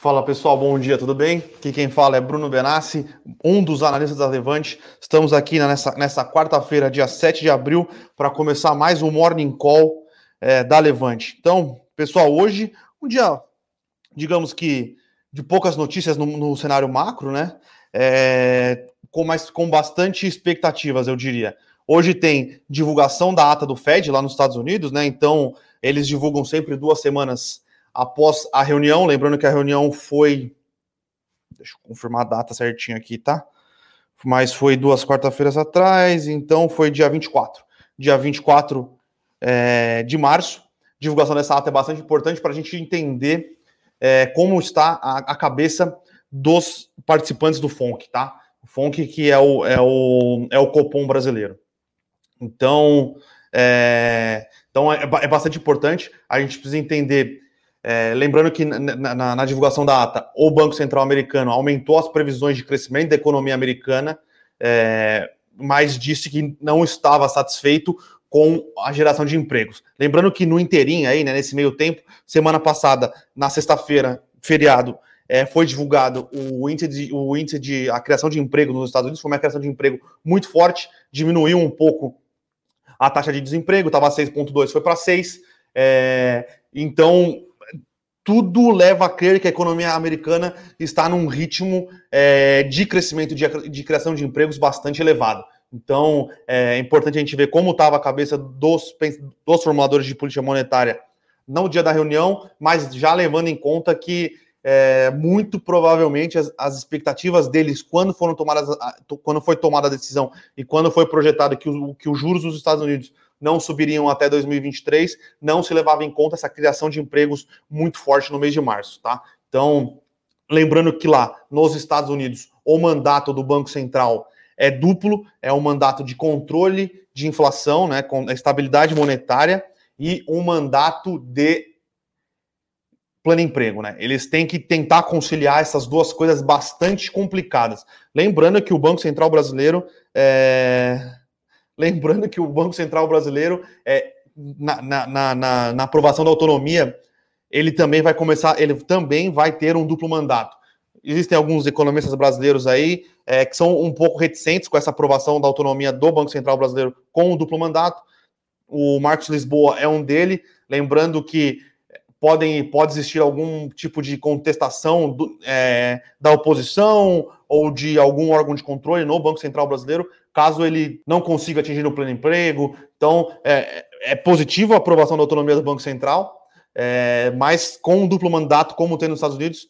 Fala pessoal, bom dia, tudo bem? Aqui quem fala é Bruno Benassi, um dos analistas da Levante. Estamos aqui nessa, nessa quarta-feira, dia 7 de abril, para começar mais um Morning Call é, da Levante. Então, pessoal, hoje, um dia, digamos que, de poucas notícias no, no cenário macro, né? É, com, mais, com bastante expectativas, eu diria. Hoje tem divulgação da ata do Fed lá nos Estados Unidos, né? Então, eles divulgam sempre duas semanas após a reunião. Lembrando que a reunião foi. Deixa eu confirmar a data certinho aqui, tá? Mas foi duas quarta-feiras atrás, então foi dia 24. Dia 24 é, de março. Divulgação dessa ata é bastante importante para a gente entender é, como está a, a, cabeça dos participantes do FONC, tá? O FONC que é o, é o, é o Copom brasileiro. Então, é, então é, é bastante importante. A gente precisa entender é, lembrando que na, na, na, divulgação da ata, o Banco Central americano aumentou as previsões de crescimento da economia americana, é, mas disse que não estava satisfeito com a geração de empregos. Lembrando que no inteirinho aí, né, nesse meio tempo, semana passada, na sexta-feira, feriado, é, foi divulgado o índice, de, o índice de a criação de emprego nos Estados Unidos, foi uma criação de emprego muito forte, diminuiu um pouco a taxa de desemprego, estava 6,2, foi para 6. É, então, tudo leva a crer que a economia americana está num ritmo é, de crescimento, de, de, criação de empregos bastante elevado. Então, é importante a gente ver como estava a cabeça dos, dos formuladores de política monetária no dia da reunião, mas já levando em conta que é, muito provavelmente as, as, expectativas deles quando foram tomadas, quando foi tomada a decisão e quando foi projetado que, o, que os juros dos Estados Unidos não subiriam até 2023, não se levava em conta essa criação de empregos muito forte no mês de março, tá? Então, lembrando que lá nos Estados Unidos, o mandato do Banco Central é duplo, é um mandato de controle de inflação, né, com estabilidade monetária e um mandato de plano emprego, né? Eles têm que tentar conciliar essas duas coisas bastante complicadas. Lembrando que o Banco Central brasileiro é, Lembrando que o Banco Central brasileiro, é, na, na, na, na aprovação da autonomia, ele também vai começar, ele também vai ter um duplo mandato. Existem alguns economistas brasileiros aí é, que são um pouco reticentes com essa aprovação da autonomia do Banco Central brasileiro com o duplo mandato. O Marcos Lisboa é um dele, lembrando que podem, pode existir algum tipo de contestação do, é, da oposição ou de algum órgão de controle no Banco Central brasileiro, caso ele não consiga atingir o pleno emprego. Então, é, é positivo a aprovação da autonomia do Banco Central, é, mas com um duplo mandato, como tem nos Estados Unidos,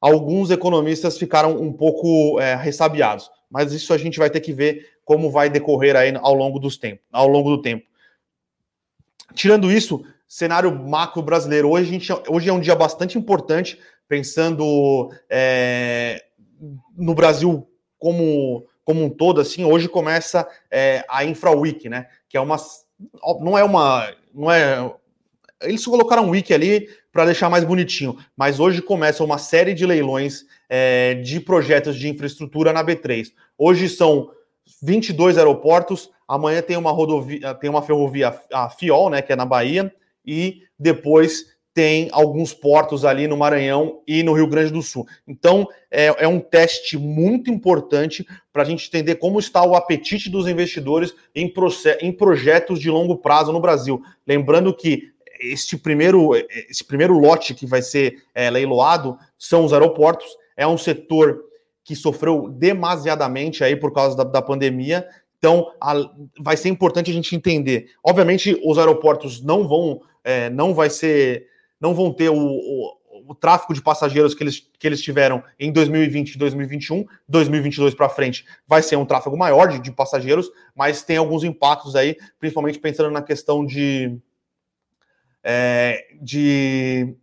alguns economistas ficaram um pouco é, ressabiados. Mas isso a gente vai ter que ver como vai decorrer aí ao longo dos tempos, ao longo do tempo. Tirando isso, cenário macro brasileiro. Hoje, a gente, hoje é um dia bastante importante, pensando é, no Brasil como, como um todo, assim, hoje começa é, a Infra Week, né? Que é uma. Não é uma. Não é. Eles colocaram um wiki ali para deixar mais bonitinho, mas hoje começa uma série de leilões é, de projetos de infraestrutura na B3. Hoje são 22 aeroportos, amanhã tem uma rodovia, tem uma ferrovia, a FIOL, né, que é na Bahia, e depois tem alguns portos ali no Maranhão e no Rio Grande do Sul. Então, é, é um teste muito importante para a gente entender como está o apetite dos investidores em, em projetos de longo prazo no Brasil. Lembrando que este primeiro, esse primeiro lote que vai ser é, leiloado são os aeroportos. É um setor que sofreu demasiadamente aí por causa da, da pandemia. Então, a, vai ser importante a gente entender. Obviamente, os aeroportos não vão, é, não vai ser não vão ter o, o, o tráfego de passageiros que eles, que eles tiveram em 2020 e 2021. 2022 para frente vai ser um tráfego maior de, de passageiros, mas tem alguns impactos aí, principalmente pensando na questão de. É, de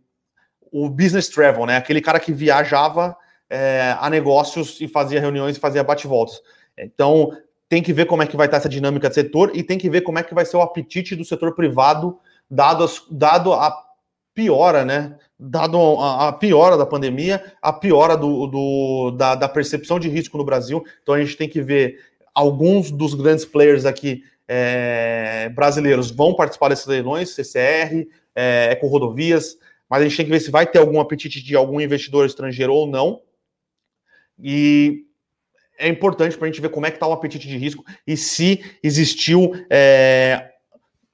o business travel, né? Aquele cara que viajava é, a negócios e fazia reuniões e fazia bate-voltas. Então, tem que ver como é que vai estar essa dinâmica do setor e tem que ver como é que vai ser o apetite do setor privado, dado, as, dado a piora, né? Dado a, a, piora da pandemia, a piora do, do da, da, percepção de risco no Brasil. Então a gente tem que ver alguns dos grandes players aqui é, brasileiros vão participar desses leilões, CCR, é, Eco Rodovias, mas a gente tem que ver se vai ter algum apetite de algum investidor estrangeiro ou não. E é importante para a gente ver como é que está o apetite de risco e se existiu, é,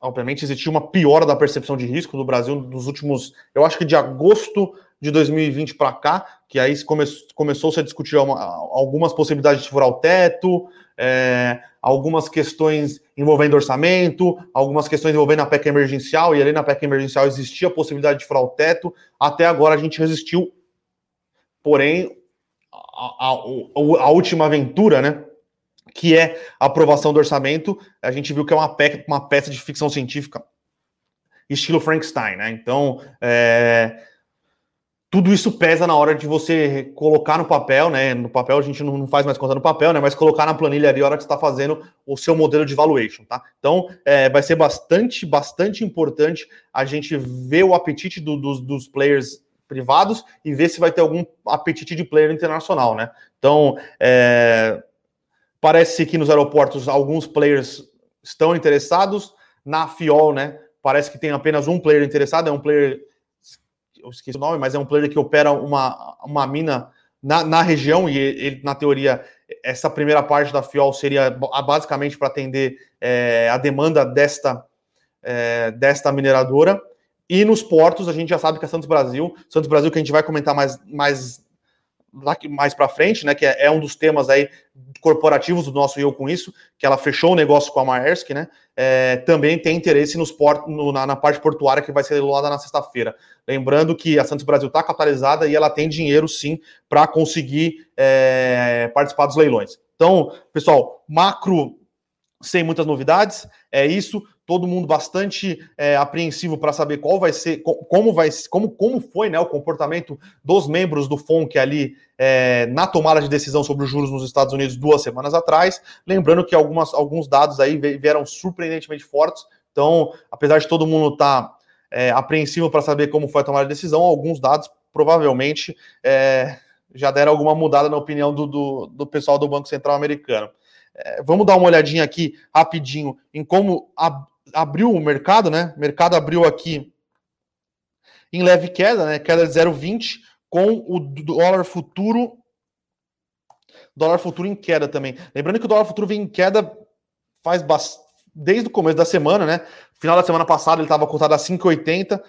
obviamente, existiu uma piora da percepção de risco do Brasil nos últimos, eu acho que de agosto de 2020 para cá, que aí come, começou-se a discutir uma, algumas possibilidades de furar o teto, é, algumas questões envolvendo orçamento, algumas questões envolvendo a PEC emergencial, e ali na PEC emergencial existia a possibilidade de furar o teto. Até agora a gente resistiu, porém, a, a, a última aventura, né? Que é a aprovação do orçamento, a gente viu que é uma, PEC, uma peça de ficção científica estilo Frankenstein, né? Então, é, tudo isso pesa na hora de você colocar no papel, né? No papel a gente não faz mais conta no papel, né? Mas colocar na planilha ali a hora que você está fazendo o seu modelo de valuation, tá? Então é, vai ser bastante, bastante importante a gente ver o apetite do, dos, dos players privados e ver se vai ter algum apetite de player internacional, né? Então é, parece que nos aeroportos alguns players estão interessados na FIOL, né? Parece que tem apenas um player interessado, é um player eu esqueci o nome, mas é um player que opera uma, uma mina na, na região, e ele, na teoria, essa primeira parte da FIOL seria basicamente para atender é, a demanda desta, é, desta mineradora. E nos portos, a gente já sabe que é Santos Brasil, Santos Brasil que a gente vai comentar mais, mais mais para frente, né, que é, é, um dos temas aí corporativos do nosso Eu com isso, que ela fechou o negócio com a Maersk, né, é, também tem interesse nos port, no, na, na, parte portuária que vai ser leiloada na sexta-feira. Lembrando que a Santos Brasil está capitalizada e ela tem dinheiro sim para conseguir é, participar dos leilões. Então, pessoal, macro sem muitas novidades, é isso todo mundo bastante é, apreensivo para saber qual vai ser, como vai, como, como foi né, o comportamento dos membros do FONC ali é, na tomada de decisão sobre os juros nos Estados Unidos duas semanas atrás. Lembrando que algumas, alguns dados aí vieram surpreendentemente fortes. Então, apesar de todo mundo estar tá, é, apreensivo para saber como foi a tomada de decisão, alguns dados provavelmente é, já deram alguma mudada na opinião do, do, do pessoal do Banco Central americano. É, vamos dar uma olhadinha aqui rapidinho em como a, abriu o mercado, né? O mercado abriu aqui em leve queda, né? Queda de 0,20 com o dólar futuro dólar futuro em queda também. Lembrando que o dólar futuro vem em queda faz desde o começo da semana, né? Final da semana passada ele estava cotado a 5,80,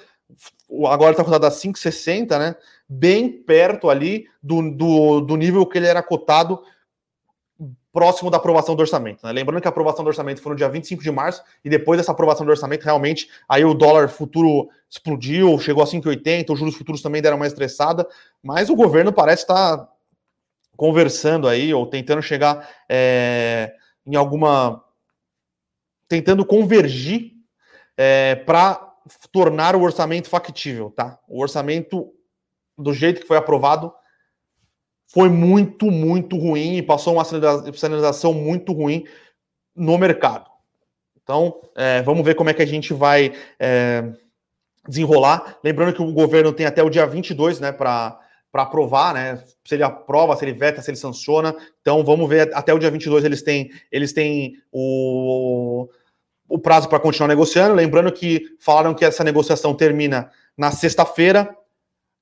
agora está cotado a 5,60, né? Bem perto ali do, do, do nível que ele era cotado próximo da aprovação do orçamento. Né? Lembrando que a aprovação do orçamento foi no dia 25 de março, e depois dessa aprovação do orçamento, realmente, aí o dólar futuro explodiu, chegou a 5,80, os juros futuros também deram uma estressada, mas o governo parece estar conversando aí, ou tentando chegar é, em alguma. tentando convergir é, para tornar o orçamento factível, tá? O orçamento, do jeito que foi aprovado, foi muito, muito ruim e passou uma sinalização muito ruim no mercado. Então, é, vamos ver como é que a gente vai é, desenrolar. Lembrando que o governo tem até o dia 22 né, para aprovar, né? Se ele aprova, se ele veta, se ele sanciona. Então, vamos ver até o dia 22 eles têm, eles têm o, o prazo para continuar negociando. Lembrando que falaram que essa negociação termina na sexta-feira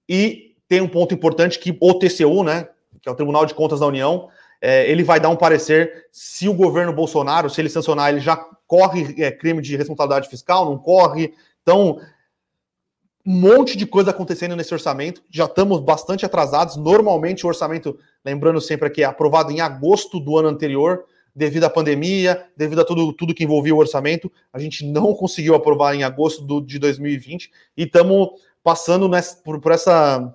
e tem um ponto importante que o TCU, né, que é o Tribunal de Contas da União, é, ele vai dar um parecer se o governo Bolsonaro, se ele sancionar, ele já corre é, crime de responsabilidade fiscal, não corre. Então, um monte de coisa acontecendo nesse orçamento. Já estamos bastante atrasados. Normalmente, o orçamento, lembrando sempre que é aprovado em agosto do ano anterior, devido à pandemia, devido a tudo, tudo que envolvia o orçamento. A gente não conseguiu aprovar em agosto do, de 2020 e estamos passando nessa, por, por essa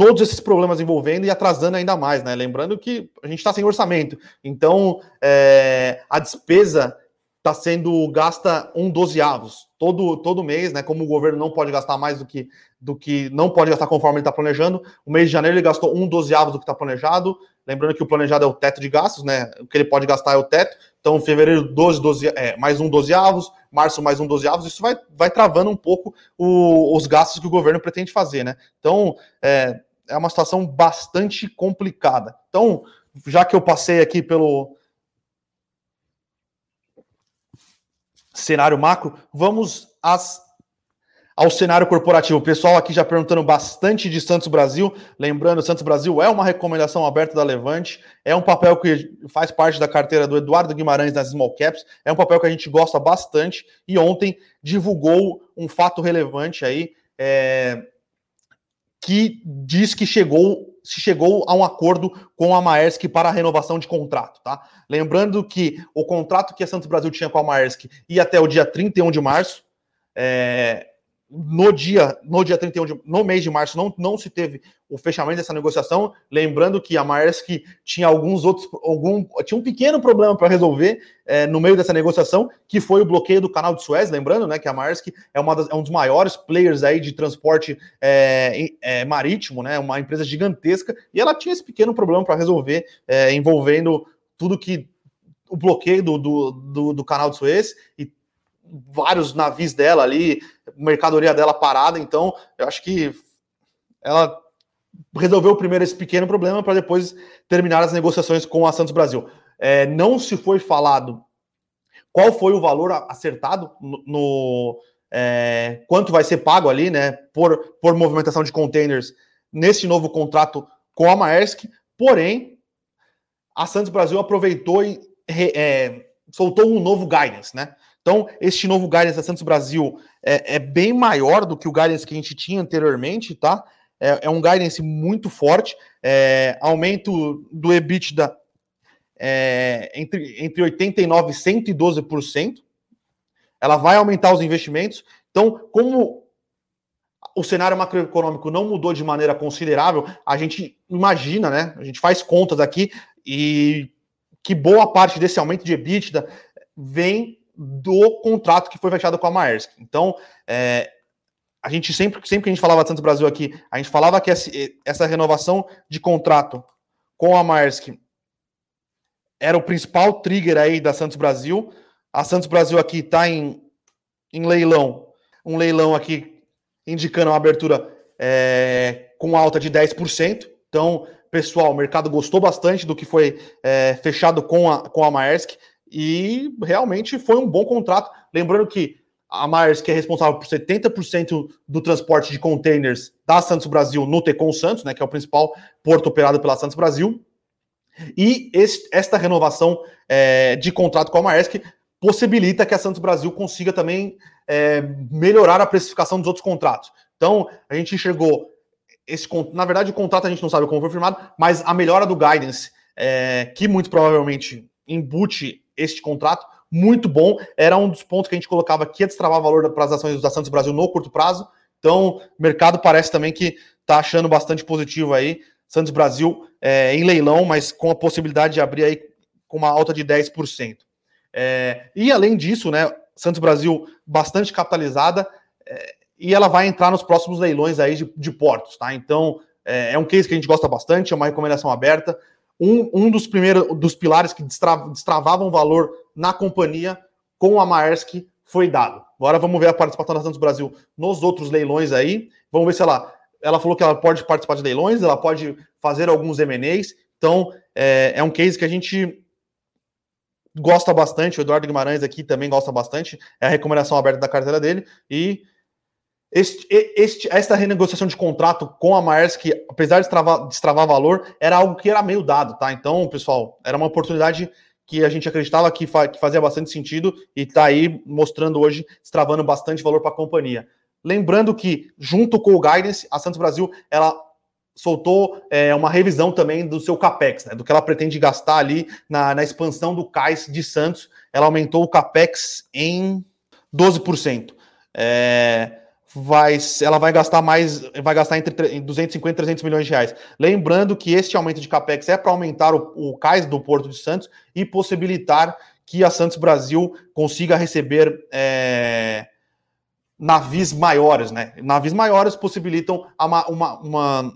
todos esses problemas envolvendo e atrasando ainda mais, né? Lembrando que a gente está sem orçamento, então é, a despesa está sendo gasta um dozeavos todo, todo mês, né? Como o governo não pode gastar mais do que do que não pode gastar conforme ele está planejando. O mês de janeiro ele gastou um dozeavos do que está planejado. Lembrando que o planejado é o teto de gastos, né? O que ele pode gastar é o teto. Então, fevereiro, 12, 12 é, mais um dozeavos, março, mais um dozeavos. Isso vai, vai travando um pouco o, os gastos que o governo pretende fazer, né? Então, é, é uma situação bastante complicada. Então, já que eu passei aqui pelo cenário macro, vamos às, ao cenário corporativo. O pessoal aqui já perguntando bastante de Santos Brasil. Lembrando, Santos Brasil é uma recomendação aberta da Levante, é um papel que faz parte da carteira do Eduardo Guimarães nas Small Caps, é um papel que a gente gosta bastante e ontem divulgou um fato relevante aí é, que diz que chegou se chegou a um acordo com a Maersk para a renovação de contrato, tá? Lembrando que o contrato que a Santos Brasil tinha com a Maersk ia até o dia 31 de março. É, no dia, no dia 31 de, no mês de março não, não se teve o fechamento dessa negociação, lembrando que a Maersk tinha alguns outros algum tinha um pequeno problema para resolver é, no meio dessa negociação, que foi o bloqueio do canal de Suez, lembrando, né, que a Maersk é, uma das, é um dos maiores players aí de transporte é, é, marítimo, né, uma empresa gigantesca, e ela tinha esse pequeno problema para resolver é, envolvendo tudo que o bloqueio do, do, do, do canal de Suez e vários navios dela ali, mercadoria dela parada, então eu acho que ela resolveu primeiro esse pequeno problema para depois terminar as negociações com a Santos Brasil. É, não se foi falado qual foi o valor acertado no, no é, quanto vai ser pago ali, né, por, por movimentação de containers nesse novo contrato com a Maersk, porém a Santos Brasil aproveitou e é, soltou um novo guidance, né? Então, este novo guidance da Santos Brasil é, é, bem maior do que o guidance que a gente tinha anteriormente, tá? É, é um guidance muito forte, é, aumento do EBITDA é, entre, entre 89% e 112%. Ela vai aumentar os investimentos. Então, como o cenário macroeconômico não mudou de maneira considerável, a gente imagina, né? A gente faz contas aqui e que boa parte desse aumento de EBITDA vem do contrato que foi fechado com a Maersk. Então, é, a gente sempre, sempre que a gente falava Santos Brasil aqui, a gente falava que essa renovação de contrato com a Maersk era o principal trigger aí da Santos Brasil. A Santos Brasil aqui está em, em leilão, um leilão aqui indicando uma abertura é, com alta de 10%. Então, pessoal, o mercado gostou bastante do que foi é, fechado com a, com a Maersk e realmente foi um bom contrato. Lembrando que a Myers, que é responsável por 70% do transporte de containers da Santos Brasil no Tecon Santos, né, que é o principal porto operado pela Santos Brasil. E esta renovação é, de contrato com a Maersk possibilita que a Santos Brasil consiga também é, melhorar a precificação dos outros contratos. Então, a gente enxergou esse na verdade o contrato a gente não sabe como foi firmado, mas a melhora do guidance, é, que muito provavelmente embute este contrato, muito bom. Era um dos pontos que a gente colocava que ia destravar valor para as ações da Santos Brasil no curto prazo. Então, o mercado parece também que está achando bastante positivo aí. Santos Brasil é, em leilão, mas com a possibilidade de abrir aí com uma alta de 10%. É, e além disso, né, Santos Brasil bastante capitalizada é, e ela vai entrar nos próximos leilões aí de, de portos, tá? Então é, é, um case que a gente gosta bastante, é uma recomendação aberta um, um dos primeiros dos pilares que destravavam valor na companhia com a Maersk foi dado. Agora vamos ver a participação da Santos Brasil nos outros leilões aí. Vamos ver se ela. Ela falou que ela pode participar de leilões, ela pode fazer alguns MNEs. Então, é, é um case que a gente gosta bastante. O Eduardo Guimarães aqui também gosta bastante. É a recomendação aberta da carteira dele. E este, este, esta renegociação de contrato com a Maersk, apesar de destravar, valor, era algo que era meio dado, tá? Então, pessoal, era uma oportunidade que a gente acreditava que, fa que fazia bastante sentido e está aí mostrando hoje, destravando bastante valor para a companhia. Lembrando que, junto com o Guidance, a Santos Brasil ela soltou é, uma revisão também do seu CAPEX, né, do que ela pretende gastar ali na, na expansão do CAIS de Santos. Ela aumentou o CAPEX em 12%. É, vai, ela vai gastar mais, vai gastar entre 250 e 300 milhões de reais. Lembrando que este aumento de capex é para aumentar o, o cais do Porto de Santos e possibilitar que a Santos Brasil consiga receber é, navios maiores, né? Navios maiores possibilitam uma, uma, uma,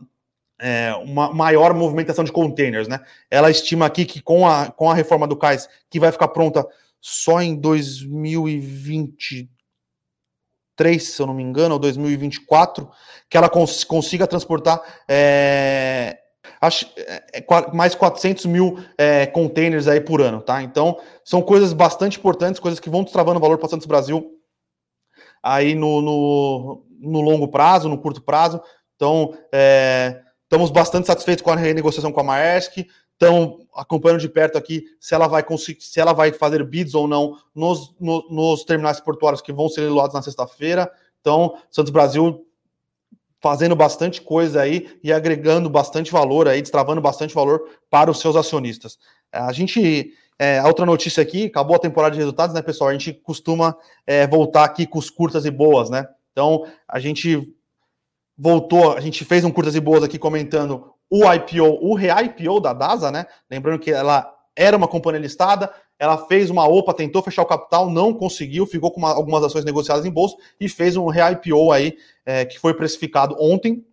é, uma, maior movimentação de containers, né? Ela estima aqui que com a, com a reforma do cais, que vai ficar pronta só em 2020 2023, se eu não me engano, ou 2024, que ela cons consiga transportar é, acho, é, mais 400 mil é, containers aí por ano, tá? Então, são coisas bastante importantes, coisas que vão destravando valor para Santos Brasil aí no, no, no longo prazo, no curto prazo. Então, é, estamos bastante satisfeitos com a renegociação com a Maersk, estão acompanhando de perto aqui se ela vai conseguir, se ela vai fazer bids ou não nos, no, nos terminais portuários que vão ser leiloados na sexta-feira. Então, Santos Brasil fazendo bastante coisa aí e agregando bastante valor aí, destravando bastante valor para os seus acionistas. A gente, é, outra notícia aqui, acabou a temporada de resultados, né, pessoal? A gente costuma é, voltar aqui com os curtas e boas, né? Então, a gente voltou, a gente fez um curtas e boas aqui comentando o IPO, o re-IPO da DASA, né? Lembrando que ela era uma companhia listada, ela fez uma OPA, tentou fechar o capital, não conseguiu, ficou com uma, algumas ações negociadas em bolsa e fez um re-IPO aí, é, que foi precificado ontem,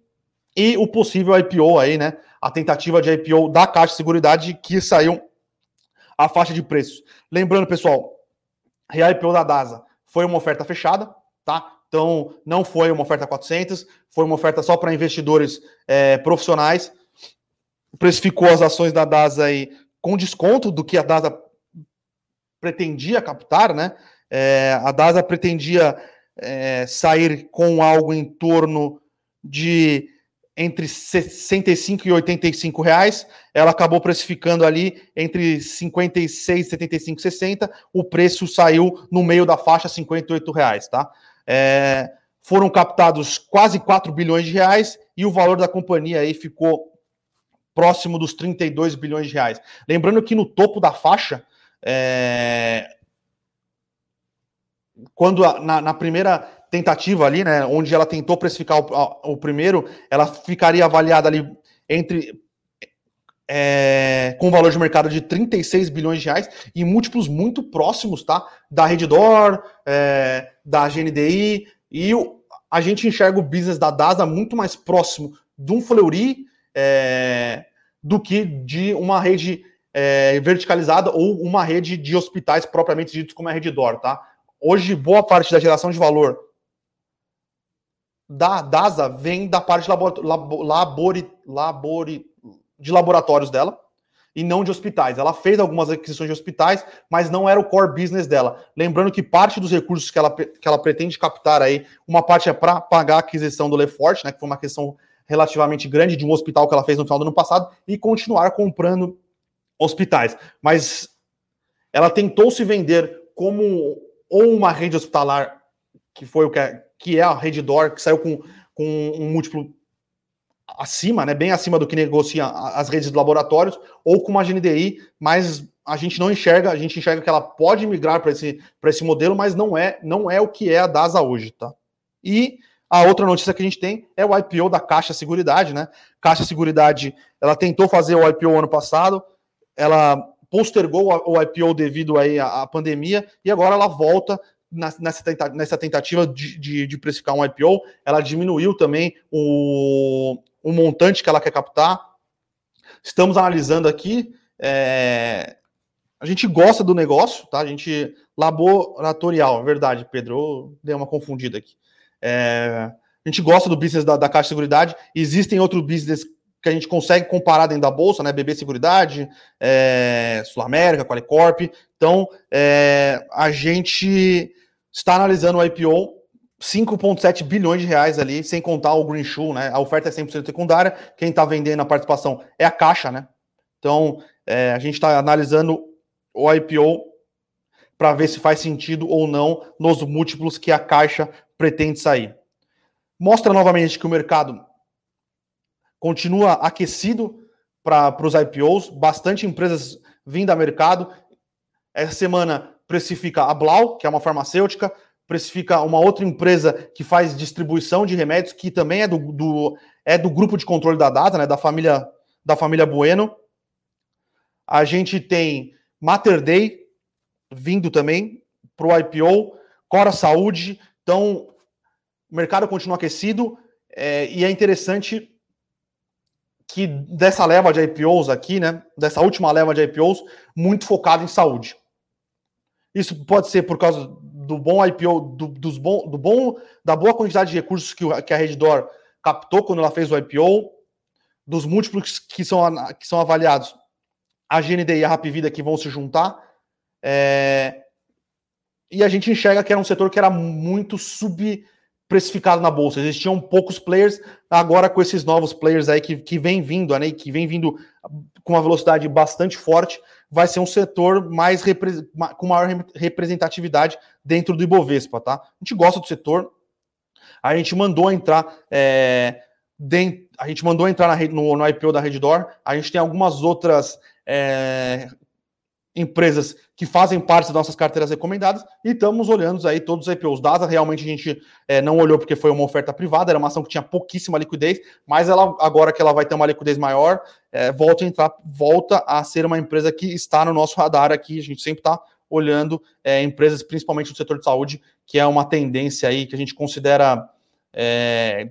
e o possível IPO aí, né? A tentativa de IPO da Caixa de Seguridade que saiu a faixa de preços. Lembrando, pessoal, re-IPO da DASA foi uma oferta fechada, tá? Então, não foi uma oferta 400, foi uma oferta só para investidores é, profissionais. Precificou as ações da DASA aí com desconto do que a DASA pretendia captar, né? É, a DASA pretendia é, sair com algo em torno de entre 65 e 85 reais, ela acabou precificando ali entre 56, 75 e 60, o preço saiu no meio da faixa 58 reais, tá? É, foram captados quase 4 bilhões de reais e o valor da companhia aí ficou próximo dos 32 bilhões de reais. Lembrando que no topo da faixa, é, quando na, na, primeira tentativa ali, né, onde ela tentou precificar o, o primeiro, ela ficaria avaliada ali entre é, com valor de mercado de 36 bilhões de reais e múltiplos muito próximos, tá? Da Reddor, é, da GNDI, e o, a gente enxerga o business da DASA muito mais próximo de um Fleury é, do que de uma rede é, verticalizada ou uma rede de hospitais propriamente ditos como a Reddor, tá? Hoje, boa parte da geração de valor da DASA vem da parte labor, labori, labori, de laboratórios dela e não de hospitais. Ela fez algumas aquisições de hospitais, mas não era o core business dela. Lembrando que parte dos recursos que ela, que ela pretende captar aí, uma parte é para pagar a aquisição do Lefort, né, que foi uma questão relativamente grande de um hospital que ela fez no final do ano passado, e continuar comprando hospitais. Mas ela tentou se vender como ou uma rede hospitalar, que foi o que é, que é a Rede Dor, que saiu com, com um múltiplo acima, né, bem acima do que negocia as redes de laboratórios, ou com uma GNDI, mas a gente não enxerga, a gente enxerga que ela pode migrar para esse, esse modelo, mas não é, não é o que é a DASA hoje, tá? E a outra notícia que a gente tem é o IPO da Caixa Seguridade, né? Caixa Seguridade, ela tentou fazer o IPO ano passado, ela postergou o IPO devido aí à, pandemia e agora ela volta nessa tentativa de, de, de, precificar um IPO, ela diminuiu também o, o montante que ela quer captar. Estamos analisando aqui. É... A gente gosta do negócio, tá? A gente laboratorial, verdade, Pedro. Eu dei uma confundida aqui. É... A gente gosta do business da, da Caixa de Seguridade. Existem outros business que a gente consegue comparar dentro da bolsa, né? BB Seguridade, é, Sul América, Qualicorp. Então, é, a gente está analisando o IPO 5,7 bilhões de reais ali, sem contar o Green Shoe, né? A oferta é 100% secundária, quem está vendendo a participação é a Caixa, né? Então, é, a gente está analisando o IPO para ver se faz sentido ou não nos múltiplos que a Caixa pretende sair. Mostra novamente que o mercado continua aquecido para os IPOs, bastante empresas vindo ao mercado. Essa semana precifica a Blau, que é uma farmacêutica, precifica uma outra empresa que faz distribuição de remédios, que também é do, do, é do grupo de controle da data, né, da família da família Bueno. A gente tem Mater Day vindo também para o IPO, Cora Saúde. Então, o mercado continua aquecido é, e é interessante que dessa leva de IPOs aqui, né, dessa última leva de IPOs, muito focado em saúde. Isso pode ser por causa do bom IPO, do, dos bom, do bom, da boa quantidade de recursos que, que a Reddor captou quando ela fez o IPO, dos múltiplos que são, que são avaliados, a GND e a Rapvida que vão se juntar. É, e a gente enxerga que era um setor que era muito sub precificado na bolsa. Existiam poucos players, agora com esses novos players aí que, que vem vindo, né, que vem vindo com uma velocidade bastante forte, vai ser um setor mais com maior representatividade dentro do Ibovespa, tá? A gente gosta do setor, a gente mandou entrar é, dentro, a gente mandou entrar na, no, no IPO da Reddor, a gente tem algumas outras é, empresas que fazem parte das nossas carteiras recomendadas e estamos olhando aí todos os IPOs. DASA realmente a gente é, não olhou porque foi uma oferta privada, era uma ação que tinha pouquíssima liquidez, mas ela agora que ela vai ter uma liquidez maior, é, volta a entrar, volta a ser uma empresa que está no nosso radar aqui. A gente sempre está olhando é, empresas, principalmente no setor de saúde, que é uma tendência aí que a gente considera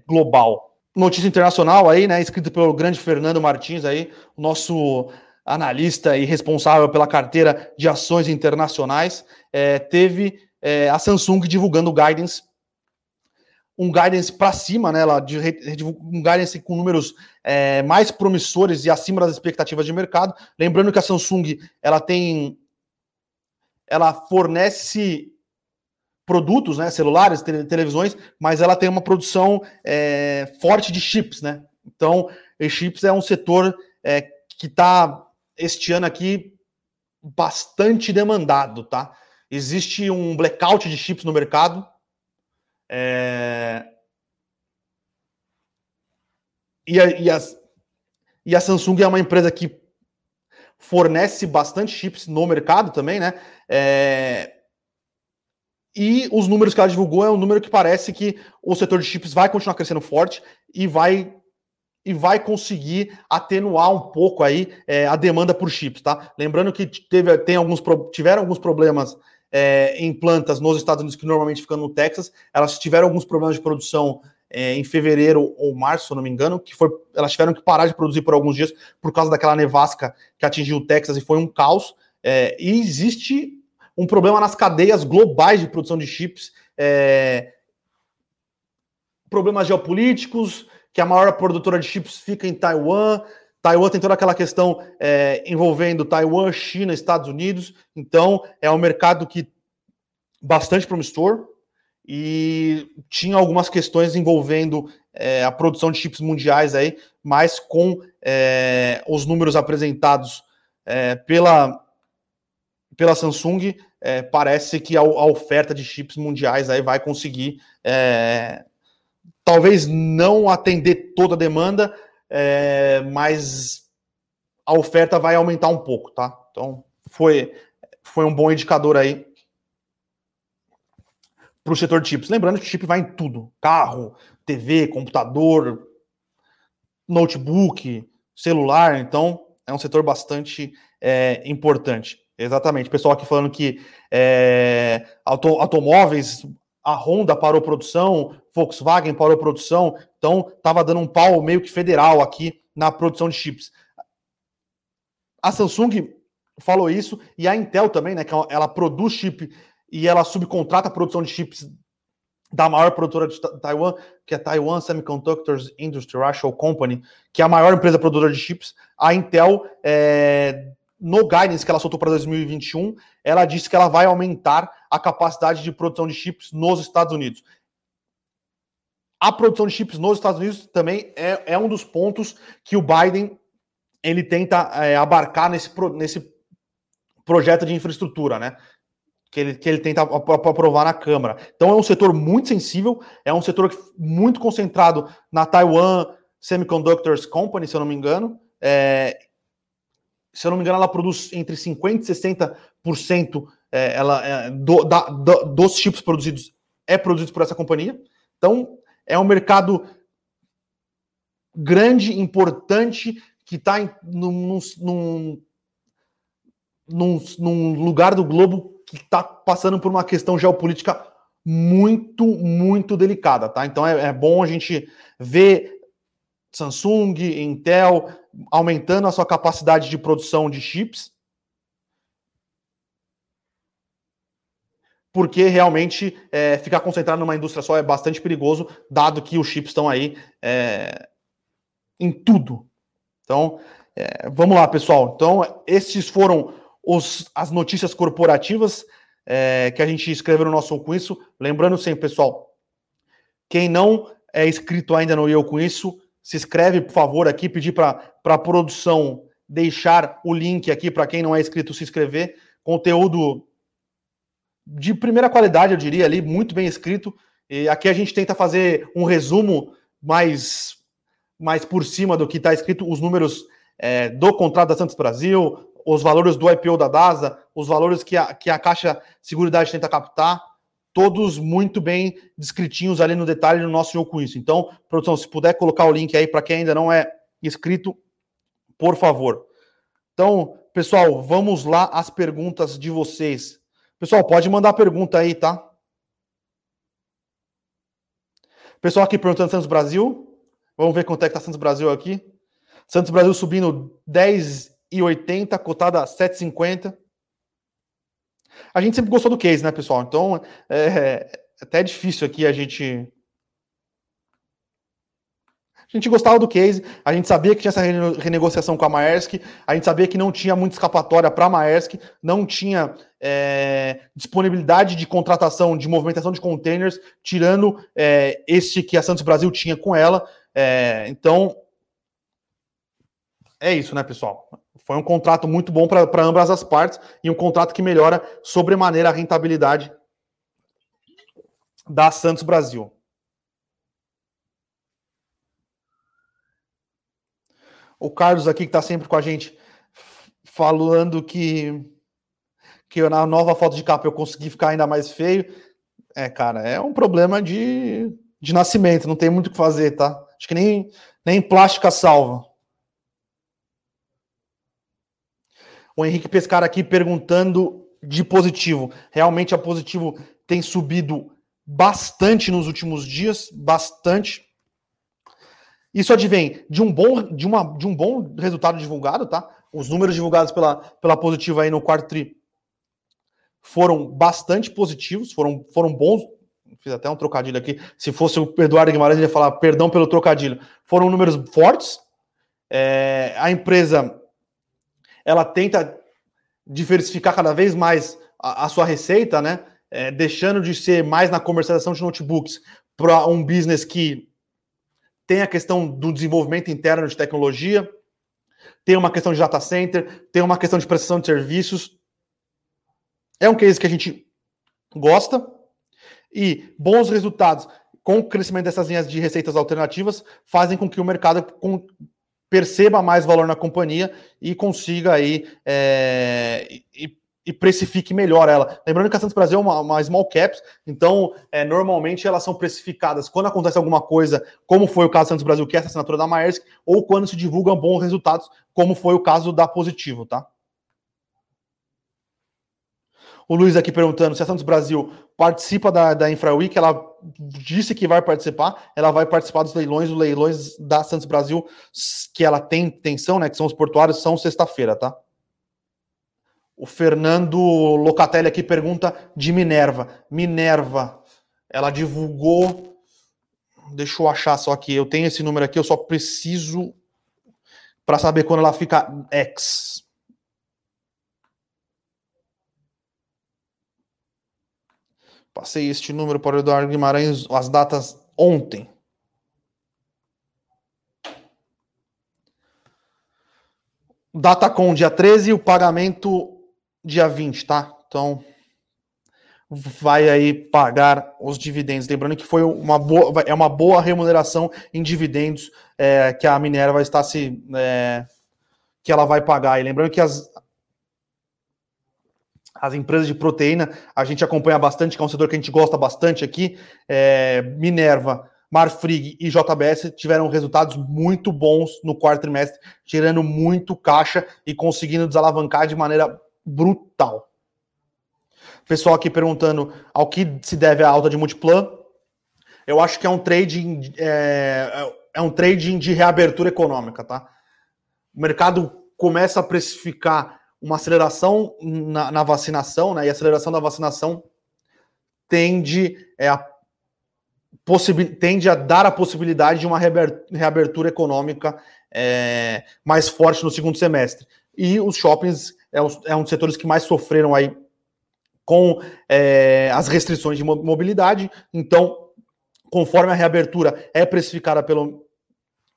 global. Notícia internacional aí, né? Escrito pelo grande Fernando Martins aí, o nosso analista e responsável pela carteira de ações internacionais, é, teve é, a Samsung divulgando guidance, um guidance para cima, né? Ela, um guidance com números é, mais promissores e acima das expectativas de mercado. Lembrando que a Samsung ela tem, ela fornece produtos, né, celulares, televisões, mas ela tem uma produção é, forte de chips, né? Então, chips é um setor é, que está este ano aqui bastante demandado, tá? Existe um blackout de chips no mercado. É... E, a, e, as, e a Samsung é uma empresa que fornece bastante chips no mercado também, né? É... E os números que ela divulgou é um número que parece que o setor de chips vai continuar crescendo forte e vai e vai conseguir atenuar um pouco aí é, a demanda por chips, tá? Lembrando que teve, tem alguns, tiveram alguns problemas é, em plantas nos Estados Unidos que normalmente ficam no Texas, elas tiveram alguns problemas de produção é, em fevereiro ou março, se não me engano, que foi, elas tiveram que parar de produzir por alguns dias por causa daquela nevasca que atingiu o Texas e foi um caos. É, e existe um problema nas cadeias globais de produção de chips, é, problemas geopolíticos, que a maior produtora de chips fica em Taiwan. Taiwan tem toda aquela questão é, envolvendo Taiwan, China, Estados Unidos. Então, é um mercado que bastante promissor e tinha algumas questões envolvendo é, a produção de chips mundiais aí, mas com é, os números apresentados é, pela, pela Samsung, é, parece que a, a, oferta de chips mundiais aí vai conseguir é, talvez não atender toda a demanda, é, mas a oferta vai aumentar um pouco, tá? Então foi, foi um bom indicador aí para o setor chips. Lembrando que chip vai em tudo: carro, TV, computador, notebook, celular. Então é um setor bastante é, importante. Exatamente. Pessoal aqui falando que é, auto, automóveis a Honda parou produção, Volkswagen parou produção, então estava dando um pau meio que federal aqui na produção de chips. A Samsung falou isso e a Intel também, né, que ela produz chip e ela subcontrata a produção de chips da maior produtora de Taiwan, que é a Taiwan Semiconductors Industry Russell Company, que é a maior empresa produtora de chips. A Intel é, no guidance que ela soltou para 2021, ela disse que ela vai aumentar a capacidade de produção de chips nos Estados Unidos. A produção de chips nos Estados Unidos também é, é um dos pontos que o Biden ele tenta é, abarcar nesse, nesse projeto de infraestrutura, né? Que ele, que ele tenta aprovar na Câmara. Então é um setor muito sensível, é um setor muito concentrado na Taiwan Semiconductors Company, se eu não me engano, é, se eu não me engano, ela produz entre 50% e 60% é, ela, é, do, da, do, dos chips produzidos é produzido por essa companhia. Então, é um mercado grande, importante, que está num, num, num, num lugar do globo que está passando por uma questão geopolítica muito, muito delicada, tá? Então é, é bom a gente ver Samsung, Intel, aumentando a sua capacidade de produção de chips, porque realmente é, ficar concentrado numa indústria só é bastante perigoso, dado que os chips estão aí é, em tudo. Então, é, vamos lá, pessoal. Então, esses foram os, as notícias corporativas é, que a gente escreveu no nosso com isso. Lembrando sempre, pessoal, Quem não é inscrito ainda no Eu Com Isso, se inscreve, por favor, aqui, pedir para a produção deixar o link aqui para quem não é inscrito se inscrever. Conteúdo de primeira qualidade, eu diria ali, muito bem escrito. E aqui a gente tenta fazer um resumo mais, mais por cima do que está escrito, os números é, do contrato da Santos Brasil, os valores do IPO da DASA, os valores que a, que a Caixa Seguridade tenta captar, todos muito bem descritinhos ali no detalhe no nosso jogo com isso. Então, produção, se puder colocar o link aí para quem ainda não é inscrito, por favor. Então, pessoal, vamos lá às perguntas de vocês. Pessoal, pode mandar pergunta aí, tá? Pessoal aqui perguntando Santos Brasil. Vamos ver quanto é que tá Santos Brasil aqui. Santos Brasil subindo 10,80, cotada 7,50. A gente sempre gostou do case, né, pessoal? Então, é, é até difícil aqui a gente a gente gostava do case, a gente sabia que tinha essa renegociação com a Maersk, a gente sabia que não tinha muita escapatória para a Maersk, não tinha é, disponibilidade de contratação, de movimentação de containers, tirando é, que a Santos Brasil tinha com ela. É, então, é isso, né, pessoal? Foi um contrato muito bom para ambas as partes e um contrato que melhora sobremaneira a rentabilidade da Santos Brasil. O Carlos aqui, que está sempre com a gente, falando que, que na nova foto de capa eu consegui ficar ainda mais feio. É, cara, é um problema de, de nascimento, não tem muito o que fazer, tá? Acho que nem, nem plástica salva. O Henrique Pescar aqui perguntando de positivo. Realmente a positivo tem subido bastante nos últimos dias, bastante. Isso advém de um bom, de uma, de um bom resultado divulgado, tá? Os números divulgados pela, pela positiva aí no quarto tri foram bastante positivos, foram, foram bons. Fiz até um trocadilho aqui. Se fosse o Eduardo Guimarães, ele ia falar perdão pelo trocadilho. Foram números fortes. É, a empresa ela tenta diversificar cada vez mais a, a sua receita, né? É, deixando de ser mais na comercialização de notebooks para um business que tem a questão do desenvolvimento interno de tecnologia, tem uma questão de data center, tem uma questão de prestação de serviços. É um case que a gente gosta e bons resultados com o crescimento dessas linhas de receitas alternativas fazem com que o mercado perceba mais valor na companhia e consiga aí é, e, e precifique melhor ela. Lembrando que a Santos Brasil é uma, uma small caps, então é, normalmente elas são precificadas quando acontece alguma coisa, como foi o caso da Santos Brasil, que é essa assinatura da Maersk, ou quando se divulgam bons resultados, como foi o caso da Positivo, tá? O Luiz aqui perguntando se a Santos Brasil participa da, da InfraWeek, ela disse que vai participar, ela vai participar dos leilões, os leilões da Santos Brasil, que ela tem intenção, né, que são os portuários, são sexta-feira, tá? O Fernando Locatelli aqui pergunta de Minerva. Minerva, ela divulgou. Deixa eu achar só aqui. Eu tenho esse número aqui, eu só preciso para saber quando ela fica X. Passei este número para o Eduardo Guimarães, as datas ontem. Datacom dia 13, o pagamento dia 20, tá? Então vai aí pagar os dividendos. Lembrando que foi uma boa, é uma boa remuneração em dividendos é, que a Minerva está se é, que ela vai pagar. E lembrando que as as empresas de proteína a gente acompanha bastante, que é um setor que a gente gosta bastante aqui. É, Minerva, Marfrig e JBS tiveram resultados muito bons no quarto trimestre, gerando muito caixa e conseguindo desalavancar de maneira brutal. Pessoal aqui perguntando ao que se deve a alta de Multiplan. Eu acho que é um trading, é, é um trading de reabertura econômica, tá? O mercado começa a precificar uma aceleração na, na vacinação, né? E a aceleração da vacinação tende, é, a, tende a dar a possibilidade de uma reabertura econômica é, mais forte no segundo semestre. E os shoppings é um, é um dos setores que mais sofreram aí com é, as restrições de mobilidade. Então, conforme a reabertura é precificada pelo,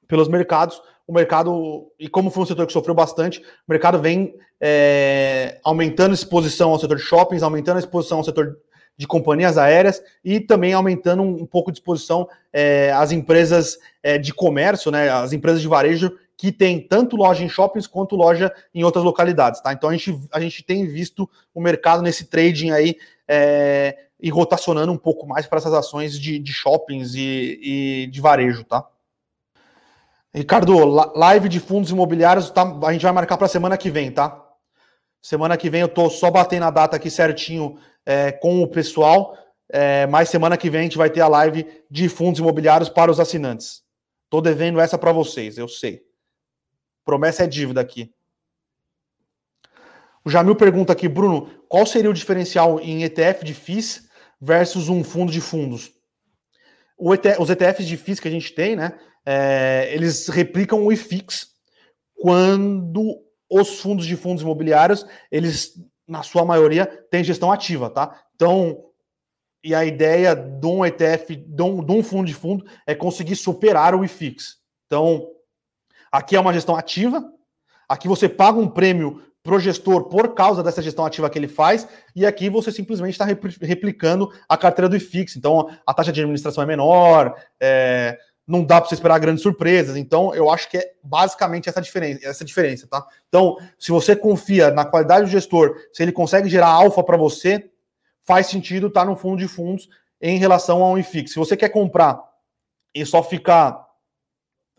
pelos mercados, o mercado, e como foi um setor que sofreu bastante, o mercado vem é, aumentando a exposição ao setor de shoppings, aumentando a exposição ao setor de companhias aéreas e também aumentando um, pouco de exposição é, às empresas é, de comércio, né, as empresas de varejo que tem tanto loja em shoppings quanto loja em outras localidades, tá? Então a gente, a gente tem visto o mercado nesse trading aí é, e rotacionando um pouco mais para essas ações de, de shoppings e, e, de varejo, tá? Ricardo, live de fundos imobiliários, tá? A gente vai marcar para semana que vem, tá? Semana que vem eu tô só batendo a data aqui certinho é, com o pessoal, é, mas semana que vem a gente vai ter a live de fundos imobiliários para os assinantes. Tô devendo essa para vocês, eu sei. Promessa é dívida aqui. O Jamil pergunta aqui, Bruno, qual seria o diferencial em ETF de FIIs versus um fundo de fundos? ETF, os ETFs de FIIs que a gente tem, né? É, eles replicam o IFIX quando os fundos de fundos imobiliários, eles, na sua maioria, têm gestão ativa, tá? Então, e a ideia de um ETF, de um, de um fundo de fundo, é conseguir superar o IFIX. Então, Aqui é uma gestão ativa. Aqui você paga um prêmio para o gestor por causa dessa gestão ativa que ele faz, e aqui você simplesmente está replicando a carteira do IFIX. Então, a taxa de administração é menor, é, não dá para você esperar grandes surpresas. Então, eu acho que é basicamente essa diferença, essa diferença, tá? Então, se você confia na qualidade do gestor, se ele consegue gerar alfa para você, faz sentido estar tá no fundo de fundos em relação ao IFIX. Se você quer comprar e só ficar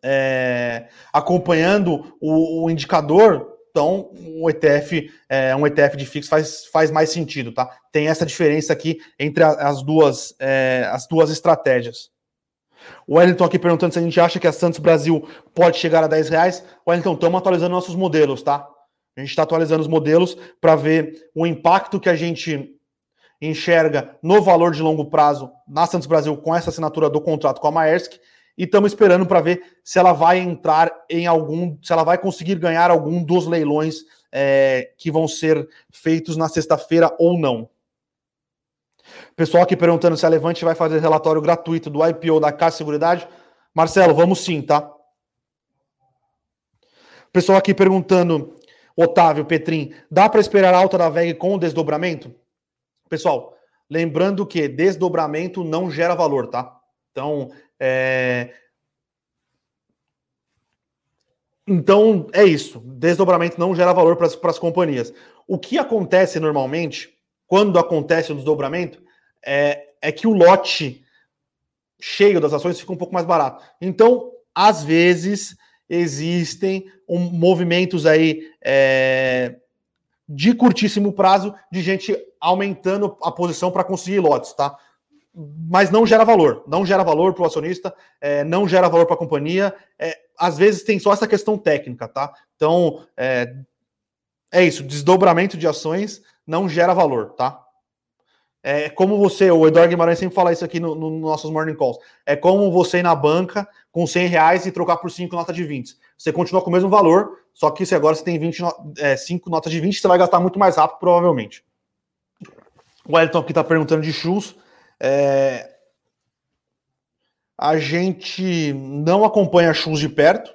é, acompanhando o, o, indicador, então um ETF, é, um ETF de fixo faz, faz mais sentido, tá? Tem essa diferença aqui entre a, as duas é, as duas estratégias. O Wellington aqui perguntando se a gente acha que a Santos Brasil pode chegar a 10 reais. Wellington, estamos atualizando nossos modelos, tá? A gente está atualizando os modelos para ver o impacto que a gente enxerga no valor de longo prazo na Santos Brasil com essa assinatura do contrato com a Maersk e estamos esperando para ver se ela vai entrar em algum, se ela vai conseguir ganhar algum dos leilões é, que vão ser feitos na sexta-feira ou não. Pessoal aqui perguntando se a Levante vai fazer relatório gratuito do IPO da Caixa Seguridade. Marcelo, vamos sim, tá? Pessoal aqui perguntando, Otávio Petrin, dá para esperar a alta da VEG com o desdobramento? Pessoal, lembrando que desdobramento não gera valor, tá? Então, é... Então, é isso. Desdobramento não gera valor para as companhias. O que acontece normalmente, quando acontece o desdobramento, é, é que o lote cheio das ações fica um pouco mais barato. Então, às vezes, existem um, movimentos aí é, de curtíssimo prazo de gente aumentando a posição para conseguir lotes, tá? Mas não gera valor. Não gera valor para o acionista, é, não gera valor para a companhia. É, às vezes tem só essa questão técnica, tá? Então, é, é isso. Desdobramento de ações não gera valor, tá? É como você, o Eduardo Guimarães sempre fala isso aqui nos no nossos morning calls. É como você ir na banca com 100 reais e trocar por 5 notas de 20. Você continua com o mesmo valor, só que se agora você tem 20, é, 5 notas de 20, você vai gastar muito mais rápido, provavelmente. O Elton aqui está perguntando de shoes. É, a gente não acompanha Shoes de perto,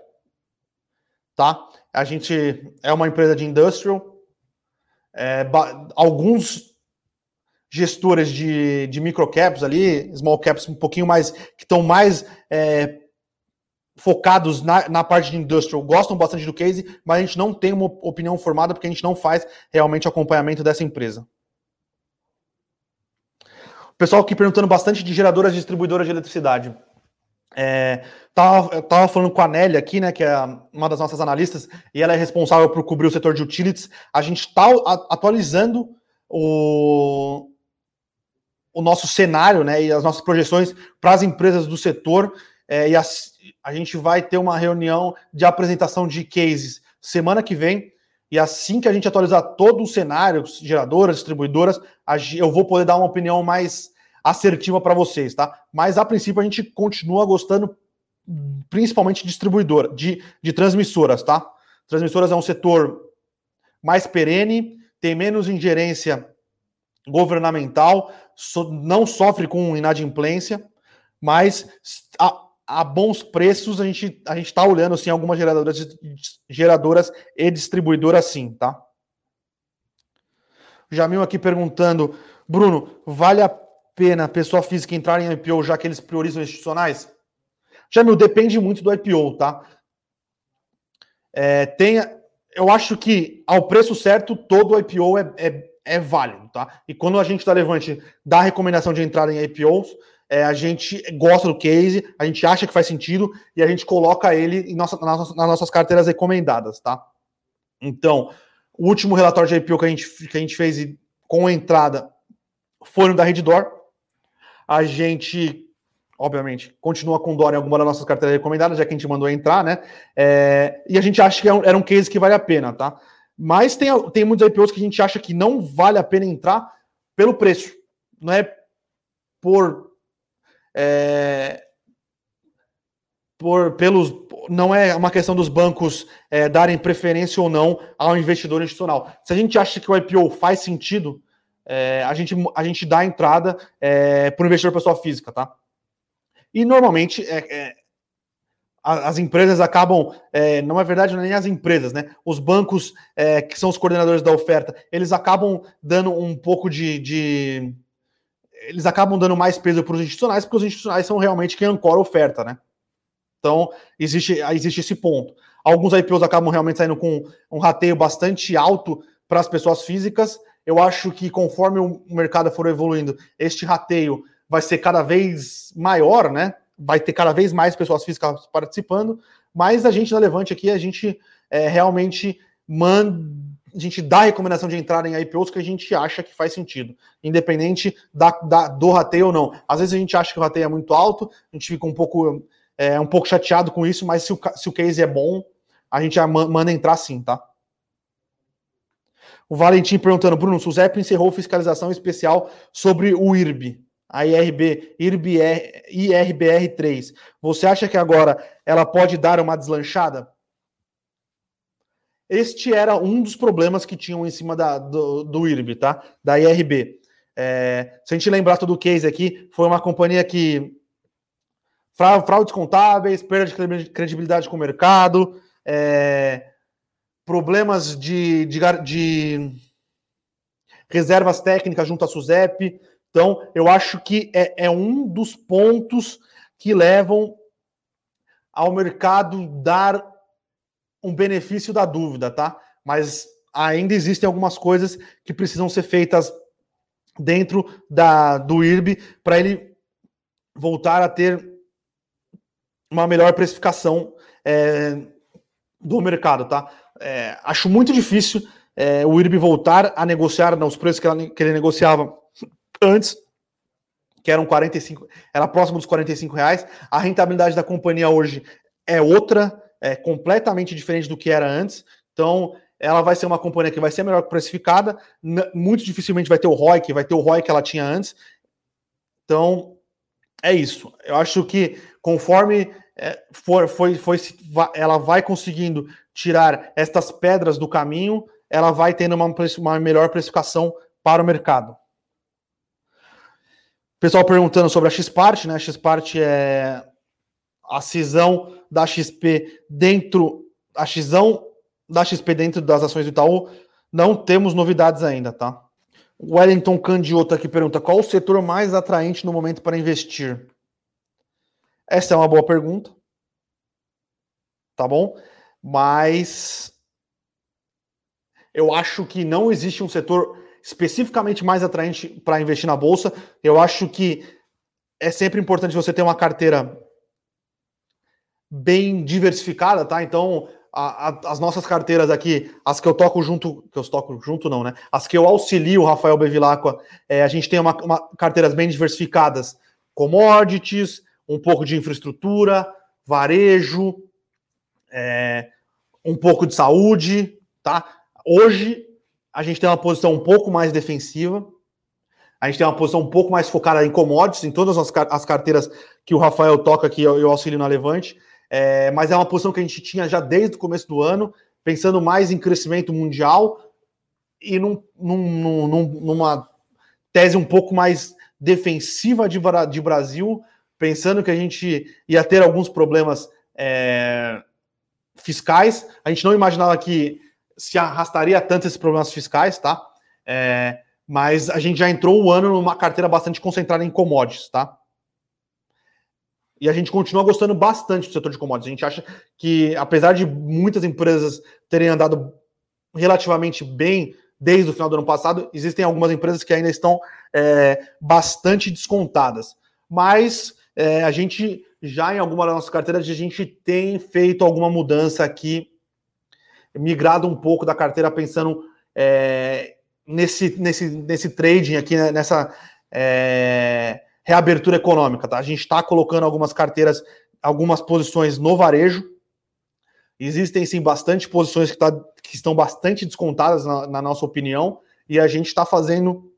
tá? A gente é uma empresa de industrial. É, alguns gestores de, de microcaps ali, small caps um pouquinho mais, que estão mais é, focados na, na parte de industrial, gostam bastante do case, mas a gente não tem uma opinião formada porque a gente não faz realmente acompanhamento dessa empresa. Pessoal aqui perguntando bastante de geradoras distribuidoras de eletricidade. É, tava, tava falando com a Nelly aqui, né, que é uma das nossas analistas, e ela é responsável por cobrir o setor de utilities. A gente está atualizando o, o nosso cenário, né, e as nossas projeções para as empresas do setor. É, e a, a gente vai ter uma reunião de apresentação de cases semana que vem. E assim que a gente atualizar todo o cenário, geradoras, distribuidoras, eu vou poder dar uma opinião mais assertiva para vocês, tá? Mas a princípio a gente continua gostando principalmente de distribuidora, de, de transmissoras, tá? Transmissoras é um setor mais perene, tem menos ingerência governamental, não sofre com inadimplência, Mas a, a bons preços a gente a está olhando assim algumas geradoras, geradoras e distribuidoras sim, tá? Jamil aqui perguntando, Bruno, vale a pena a pessoa física entrar em IPO já que eles priorizam institucionais? Jamil, depende muito do IPO, tá? É, tem, eu acho que ao preço certo todo IPO é, é, é válido, tá? E quando a gente da Levante dá recomendação de entrar em IPOs, é, a gente gosta do case, a gente acha que faz sentido e a gente coloca ele nossa, nas, nas nossas carteiras recomendadas, tá? Então, o último relatório de IPO que a gente, que a gente fez com entrada foi no da Redditor. A gente, obviamente, continua com Dora em alguma das nossas carteiras recomendadas, já que a gente mandou entrar, né? É, e a gente acha que é era um case que vale a pena, tá? Mas tem, tem muitos IPOs que a gente acha que não vale a pena entrar pelo preço. Não é por é, por, pelos, não é uma questão dos bancos é, darem preferência ou não ao investidor institucional. Se a gente acha que o IPO faz sentido, é, a, gente, a gente dá entrada é, para o investidor pessoa física, tá? E normalmente é, é as empresas acabam, é, não é verdade, nem as empresas, né? Os bancos que são os coordenadores da oferta, eles acabam dando um pouco de, de eles acabam dando mais peso para os institucionais, porque os institucionais são realmente quem ancora a oferta, né? Então, existe, existe esse ponto. Alguns IPOs acabam realmente saindo com um rateio bastante alto para as pessoas físicas. Eu acho que conforme o mercado for evoluindo, este rateio vai ser cada vez maior, né? Vai ter cada vez mais pessoas físicas participando, mas a gente na Levante aqui, a gente é, realmente manda a gente dá a recomendação de entrar em IPOs que a gente acha que faz sentido, independente da, da, do rateio ou não. Às vezes a gente acha que o rateio é muito alto, a gente fica um pouco, é, um pouco chateado com isso, mas se o, se o case é bom, a gente já manda entrar sim, tá? O Valentim perguntando, Bruno, o SUSEP encerrou fiscalização especial sobre o IRB, a IRB, IRB, IRBR3. Você acha que agora ela pode dar uma deslanchada? Este era um dos problemas que tinham em cima da, do, do IRB, tá? Da IRB. É, se a gente lembrar todo o case aqui, foi uma companhia que fraudes contábeis, perda de credibilidade com o mercado, é, problemas de, de, de, reservas técnicas junto à SUSEP. Então, eu acho que é, é um dos pontos que levam ao mercado dar um benefício da dúvida, tá? Mas ainda existem algumas coisas que precisam ser feitas dentro da, do IRB para ele voltar a ter uma melhor precificação é, do mercado, tá? É, acho muito difícil é, o IRB voltar a negociar nos preços que, ela, que ele negociava antes, que eram 45, era próximo dos 45 reais. A rentabilidade da companhia hoje é outra, é completamente diferente do que era antes. Então, ela vai ser uma companhia que vai ser melhor precificada, muito dificilmente vai ter o ROI, que vai ter o ROI que ela tinha antes. Então, é isso. Eu acho que conforme é, for, foi, foi, ela vai conseguindo tirar estas pedras do caminho, ela vai tendo uma, uma melhor precificação para o mercado. Pessoal perguntando sobre a Xpart, né? A Xpart é a cisão da XP dentro, a cisão da XP dentro das ações do Itaú, não temos novidades ainda, tá? Wellington Candiota aqui pergunta: qual o setor mais atraente no momento para investir? Essa é uma boa pergunta. Tá bom? Mas eu acho que não existe um setor especificamente mais atraente para investir na bolsa. Eu acho que é sempre importante você ter uma carteira bem diversificada, tá? Então, a, a, as nossas carteiras aqui, as que eu toco junto, que eu toco junto não, né? As que eu auxilio o Rafael Bevilacqua, é, a gente tem uma, uma, carteiras bem diversificadas, commodities, um pouco de infraestrutura, varejo, é, um pouco de saúde, tá? Hoje a gente tem uma posição um pouco mais defensiva, a gente tem uma posição um pouco mais focada em commodities, em todas as, as carteiras que o Rafael toca, que eu, eu auxilio na Levante. É, mas é uma posição que a gente tinha já desde o começo do ano, pensando mais em crescimento mundial e num, num, num, numa tese um pouco mais defensiva de, de Brasil pensando que a gente ia ter alguns problemas é, fiscais. A gente não imaginava que se arrastaria tanto esses problemas fiscais, tá? É, mas a gente já entrou o ano numa carteira bastante concentrada em commodities, tá? E a gente continua gostando bastante do setor de commodities. A gente acha que, apesar de muitas empresas terem andado relativamente bem desde o final do ano passado, existem algumas empresas que ainda estão é, bastante descontadas. Mas é, a gente já em alguma das nossas carteiras a gente tem feito alguma mudança aqui, migrado um pouco da carteira pensando é, nesse, nesse, nesse trading aqui, né, nessa é, reabertura econômica. Tá? A gente está colocando algumas carteiras, algumas posições no varejo. Existem sim bastante posições que, tá, que estão bastante descontadas, na, na nossa opinião, e a gente está fazendo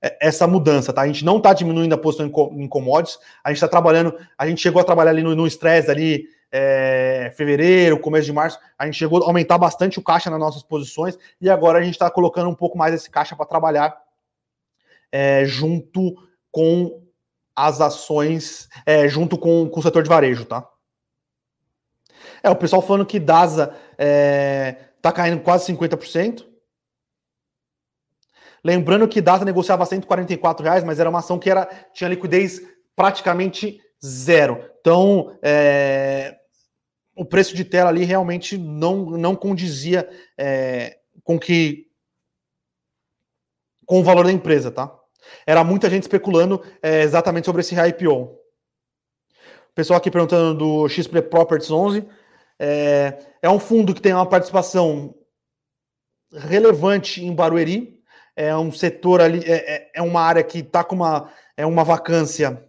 é, essa mudança, tá? A gente não está diminuindo a posição em, commodities, a gente está trabalhando, a gente chegou a trabalhar ali no estresse ali é, fevereiro, começo de março, a gente chegou a aumentar bastante o caixa nas nossas posições e agora a gente está colocando um pouco mais esse caixa para trabalhar é, junto com as ações, é, junto com, com, o setor de varejo, tá? É, o pessoal falando que DASA é, tá caindo quase 50%. Lembrando que DASA negociava a 144 reais, mas era uma ação que era, tinha liquidez praticamente zero. Então, é, o preço de tela ali realmente não, não condizia é, com que com o valor da empresa, tá? Era muita gente especulando é, exatamente sobre esse IPO. Pessoal aqui perguntando do XP Properties 11. É, é um fundo que tem uma participação relevante em Barueri. É um setor ali, é, é, é uma área que está com uma, é uma vacância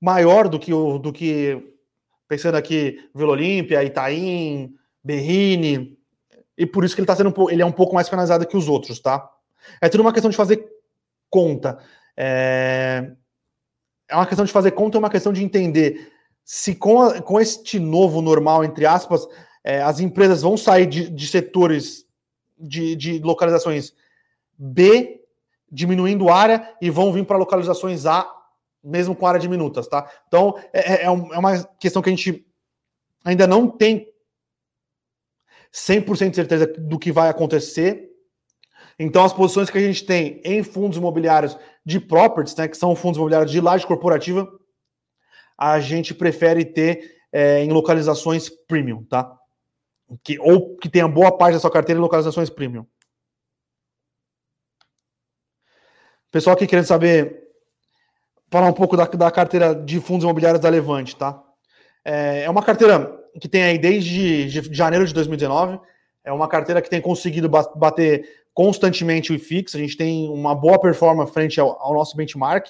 maior do que, o, do que pensando aqui Vila Olímpia, Itaim, Berrini, e por isso que ele tá sendo ele é um pouco mais penalizado que os outros, tá? É tudo uma questão de fazer conta. É, é uma questão de fazer conta, é uma questão de entender se com, a, com este novo normal, entre aspas, é, as empresas vão sair de, de setores de, de localizações B, diminuindo área, e vão vir para localizações A mesmo com área de minutas, tá? Então, é, é, é, é uma questão que a gente ainda não tem 100% de certeza do que vai acontecer. Então, as posições que a gente tem em fundos imobiliários de properties, né, que são fundos imobiliários de laje corporativa, a gente prefere ter é, em localizações premium, tá? Que, ou que tenha boa parte da sua carteira em localizações premium. Pessoal aqui querendo saber falar um pouco da, da carteira de fundos imobiliários da Levante, tá? É, é uma carteira que tem aí desde de janeiro de 2019, é uma carteira que tem conseguido bater constantemente o IFIX, a gente tem uma boa performance frente ao, ao nosso benchmark.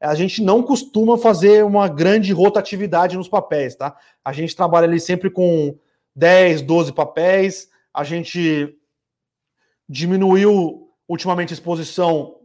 A gente não costuma fazer uma grande rotatividade nos papéis, tá? A gente trabalha ali sempre com 10, 12 papéis, a gente diminuiu ultimamente a exposição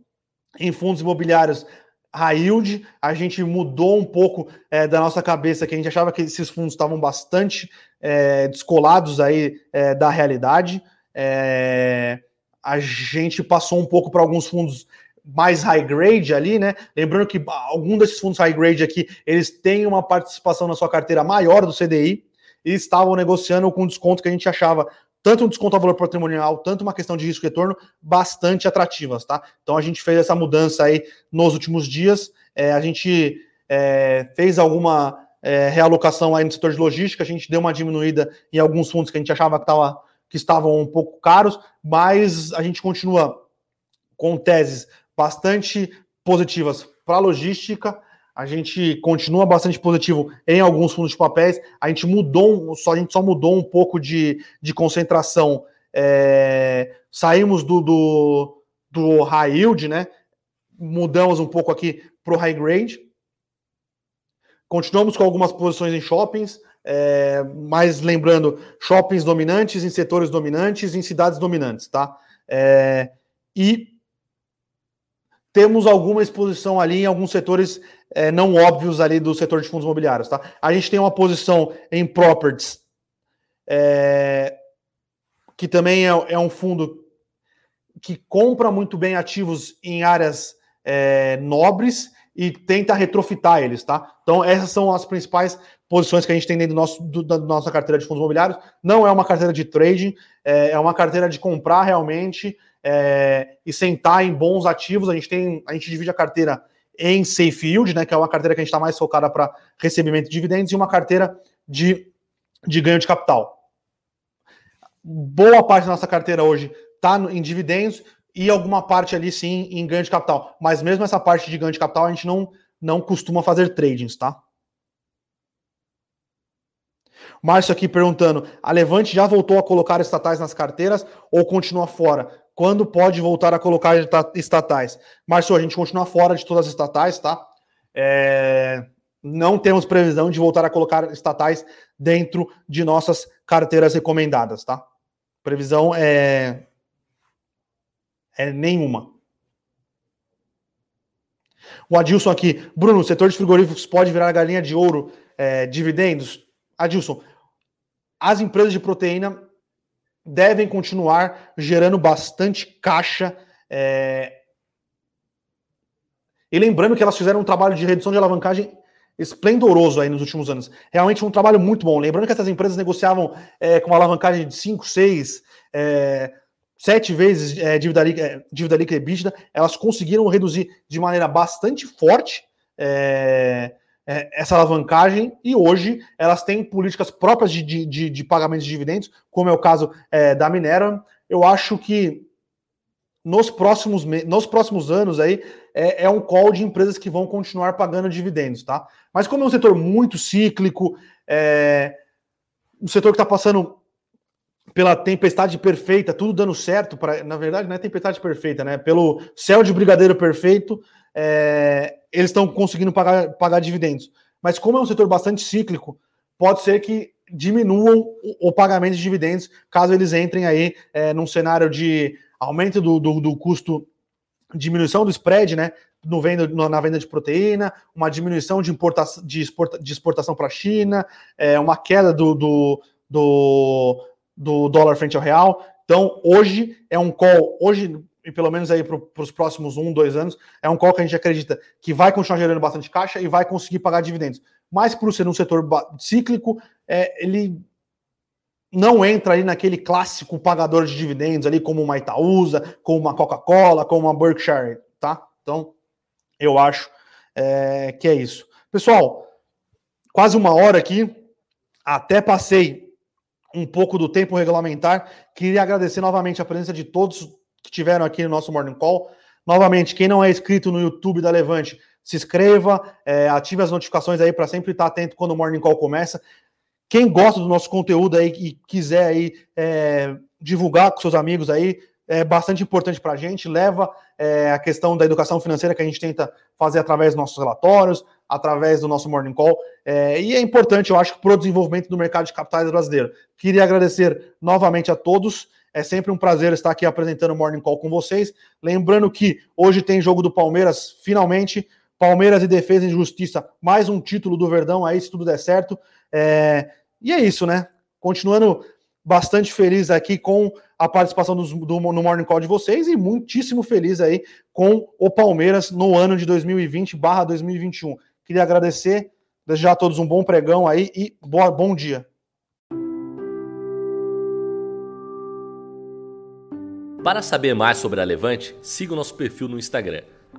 em fundos imobiliários high yield, a gente mudou um pouco é, da nossa cabeça, que a gente achava que esses fundos estavam bastante é, descolados aí é, da realidade. É, a gente passou um pouco para alguns fundos mais high grade ali, né? Lembrando que algum desses fundos high grade aqui, eles têm uma participação na sua carteira maior do CDI e estavam negociando com desconto que a gente achava tanto um desconto a valor patrimonial, tanto uma questão de risco e retorno bastante atrativas, tá? Então a gente fez essa mudança aí nos últimos dias. É, a gente é, fez alguma é, realocação aí no setor de logística, a gente deu uma diminuída em alguns fundos que a gente achava que, tava, que estavam um pouco caros, mas a gente continua com teses bastante positivas para a logística a gente continua bastante positivo em alguns fundos de papéis. A gente mudou, só, a gente só mudou um pouco de, de concentração. É, saímos do, do, do high yield, né? Mudamos um pouco aqui para o high grade. Continuamos com algumas posições em shoppings, é, mas lembrando, shoppings dominantes, em setores dominantes, em cidades dominantes, tá? É, e temos alguma exposição ali em alguns setores é, não óbvios ali do setor de fundos imobiliários, tá? A gente tem uma posição em properties, é, que também é, é, um fundo que compra muito bem ativos em áreas é, nobres e tenta retrofitar eles, tá? Então, essas são as principais posições que a gente tem dentro do nosso, do, da nossa carteira de fundos imobiliários. Não é uma carteira de trading, é, é uma carteira de comprar realmente é, e sentar em bons ativos. A gente tem, a gente divide a carteira em safe yield, né, que é uma carteira que a gente está mais focada para recebimento de dividendos, e uma carteira de, de ganho de capital. Boa parte da nossa carteira hoje está em dividendos e alguma parte ali sim em ganho de capital. Mas mesmo essa parte de ganho de capital, a gente não, não costuma fazer tradings, tá? Márcio aqui perguntando: a Levante já voltou a colocar estatais nas carteiras ou continua fora? Quando pode voltar a colocar estatais? Márcio, a gente continua fora de todas as estatais, tá? É... Não temos previsão de voltar a colocar estatais dentro de nossas carteiras recomendadas, tá? Previsão é, é nenhuma. O Adilson aqui. Bruno, o setor de frigoríficos pode virar galinha de ouro, é, dividendos? Adilson, as empresas de proteína devem continuar gerando bastante caixa. É... E lembrando que elas fizeram um trabalho de redução de alavancagem esplendoroso aí nos últimos anos. Realmente um trabalho muito bom. Lembrando que essas empresas negociavam é, com alavancagem de 5, 6, é, 7 vezes é, dívida, é, dívida líquida EBITDA, elas conseguiram reduzir de maneira bastante forte é, é, essa alavancagem e hoje elas têm políticas próprias de, de, de, de pagamento de dividendos, como é o caso é, da Minera. Eu acho que nos próximos, nos próximos anos aí é, é, um call de empresas que vão continuar pagando dividendos, tá? Mas como é um setor muito cíclico, é um setor que está passando pela tempestade perfeita, tudo dando certo, para na verdade não é tempestade perfeita, né? Pelo céu de brigadeiro perfeito, é, eles estão conseguindo pagar, pagar dividendos. Mas como é um setor bastante cíclico, pode ser que diminuam o, o pagamento de dividendos caso eles entrem aí é, num cenário de aumento do, do, do custo, diminuição do spread, né? No venda, na venda de proteína, uma diminuição de, importação, de, exporta, de exportação para a China, é, uma queda do, do, do, do dólar frente ao real. Então, hoje é um call, hoje, e pelo menos aí para os próximos um, dois anos, é um call que a gente acredita que vai continuar gerando bastante caixa e vai conseguir pagar dividendos. Mas por ser um setor cíclico, é, ele não entra ali naquele clássico pagador de dividendos ali, como uma Itaúsa, como uma Coca-Cola, como uma Berkshire, tá? Então, eu acho é, que é isso. Pessoal, quase uma hora aqui, até passei um pouco do tempo regulamentar. Queria agradecer novamente a presença de todos que tiveram aqui no nosso Morning Call. Novamente, quem não é inscrito no YouTube da Levante, se inscreva, é, ative as notificações aí para sempre estar atento quando o Morning Call começa. Quem gosta do nosso conteúdo aí e quiser aí é, divulgar com seus amigos aí, é bastante importante para a gente. Leva é, a questão da educação financeira que a gente tenta fazer através dos nossos relatórios, através do nosso Morning Call. É, e é importante, eu acho, para o desenvolvimento do mercado de capitais brasileiro. Queria agradecer novamente a todos. É sempre um prazer estar aqui apresentando o Morning Call com vocês. Lembrando que hoje tem jogo do Palmeiras, finalmente. Palmeiras e Defesa e Justiça, mais um título do Verdão aí, se tudo der certo. É, e é isso, né? Continuando bastante feliz aqui com a participação do, no Morning Call de vocês e muitíssimo feliz aí com o Palmeiras no ano de 2020 barra 2021. Queria agradecer, desejar a todos um bom pregão aí e boa, bom dia. Para saber mais sobre a Levante, siga o nosso perfil no Instagram